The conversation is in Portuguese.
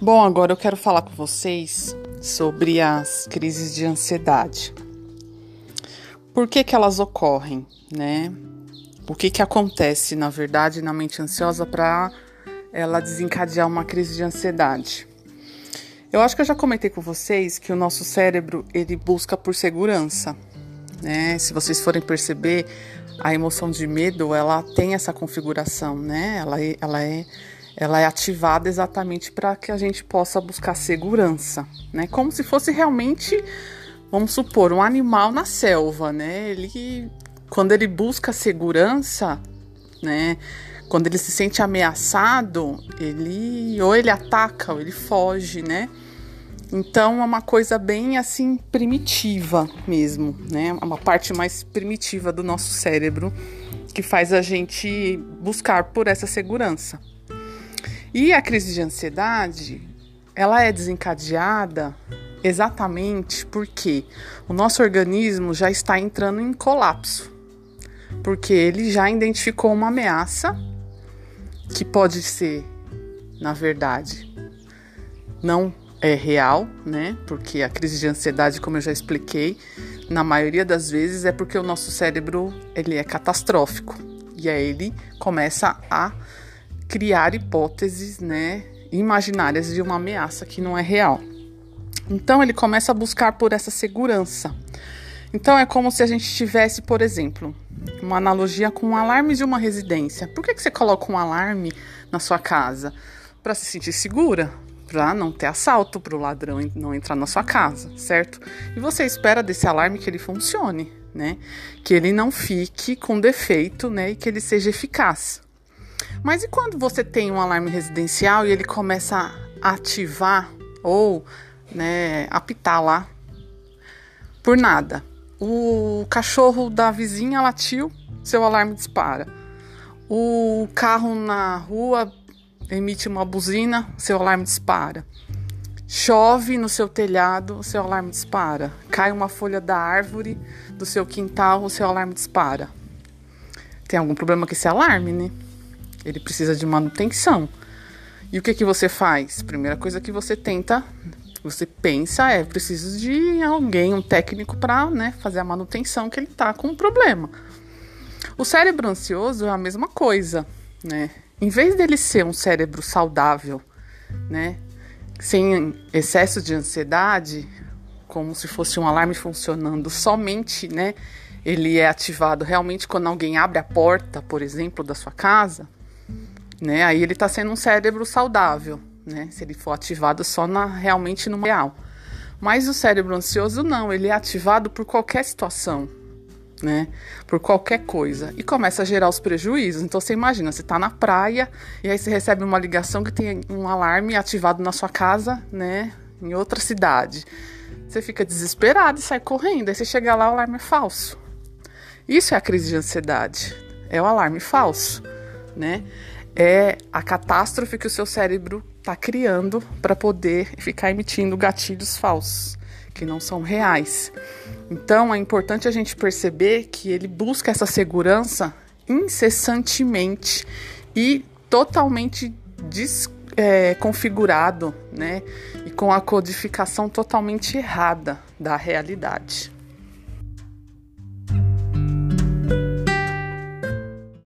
Bom, agora eu quero falar com vocês sobre as crises de ansiedade. Por que, que elas ocorrem, né? O que, que acontece, na verdade, na mente ansiosa para ela desencadear uma crise de ansiedade? Eu acho que eu já comentei com vocês que o nosso cérebro ele busca por segurança, né? Se vocês forem perceber, a emoção de medo ela tem essa configuração, né? Ela, é, ela é ela é ativada exatamente para que a gente possa buscar segurança, né? Como se fosse realmente, vamos supor, um animal na selva, né? Ele, quando ele busca segurança, né? Quando ele se sente ameaçado, ele ou ele ataca ou ele foge, né? Então é uma coisa bem assim primitiva mesmo, né? É uma parte mais primitiva do nosso cérebro que faz a gente buscar por essa segurança. E a crise de ansiedade, ela é desencadeada exatamente porque o nosso organismo já está entrando em colapso. Porque ele já identificou uma ameaça que pode ser, na verdade, não é real, né? Porque a crise de ansiedade, como eu já expliquei, na maioria das vezes é porque o nosso cérebro ele é catastrófico e aí ele começa a criar hipóteses, né, imaginárias de uma ameaça que não é real. Então ele começa a buscar por essa segurança. Então é como se a gente tivesse, por exemplo, uma analogia com um alarme de uma residência. Por que, que você coloca um alarme na sua casa? Para se sentir segura, para não ter assalto, para o ladrão não entrar na sua casa, certo? E você espera desse alarme que ele funcione, né? Que ele não fique com defeito, né? E que ele seja eficaz. Mas e quando você tem um alarme residencial e ele começa a ativar ou né, apitar lá por nada? O cachorro da vizinha latiu, seu alarme dispara. O carro na rua emite uma buzina, seu alarme dispara. Chove no seu telhado, seu alarme dispara. Cai uma folha da árvore do seu quintal, seu alarme dispara. Tem algum problema com esse alarme, né? Ele precisa de manutenção. E o que que você faz? Primeira coisa que você tenta, você pensa é preciso de alguém, um técnico para, né, fazer a manutenção que ele tá com um problema. O cérebro ansioso é a mesma coisa, né? Em vez dele ser um cérebro saudável, né, sem excesso de ansiedade, como se fosse um alarme funcionando somente, né? Ele é ativado realmente quando alguém abre a porta, por exemplo, da sua casa né? Aí ele está sendo um cérebro saudável, né? Se ele for ativado só na realmente no real. Mas o cérebro ansioso não, ele é ativado por qualquer situação, né? Por qualquer coisa e começa a gerar os prejuízos. Então você imagina, você está na praia e aí você recebe uma ligação que tem um alarme ativado na sua casa, né? Em outra cidade. Você fica desesperado e sai correndo. Aí você chega lá, o alarme é falso. Isso é a crise de ansiedade. É o alarme falso, né? É a catástrofe que o seu cérebro está criando para poder ficar emitindo gatilhos falsos, que não são reais. Então é importante a gente perceber que ele busca essa segurança incessantemente e totalmente desconfigurado, é, né? E com a codificação totalmente errada da realidade.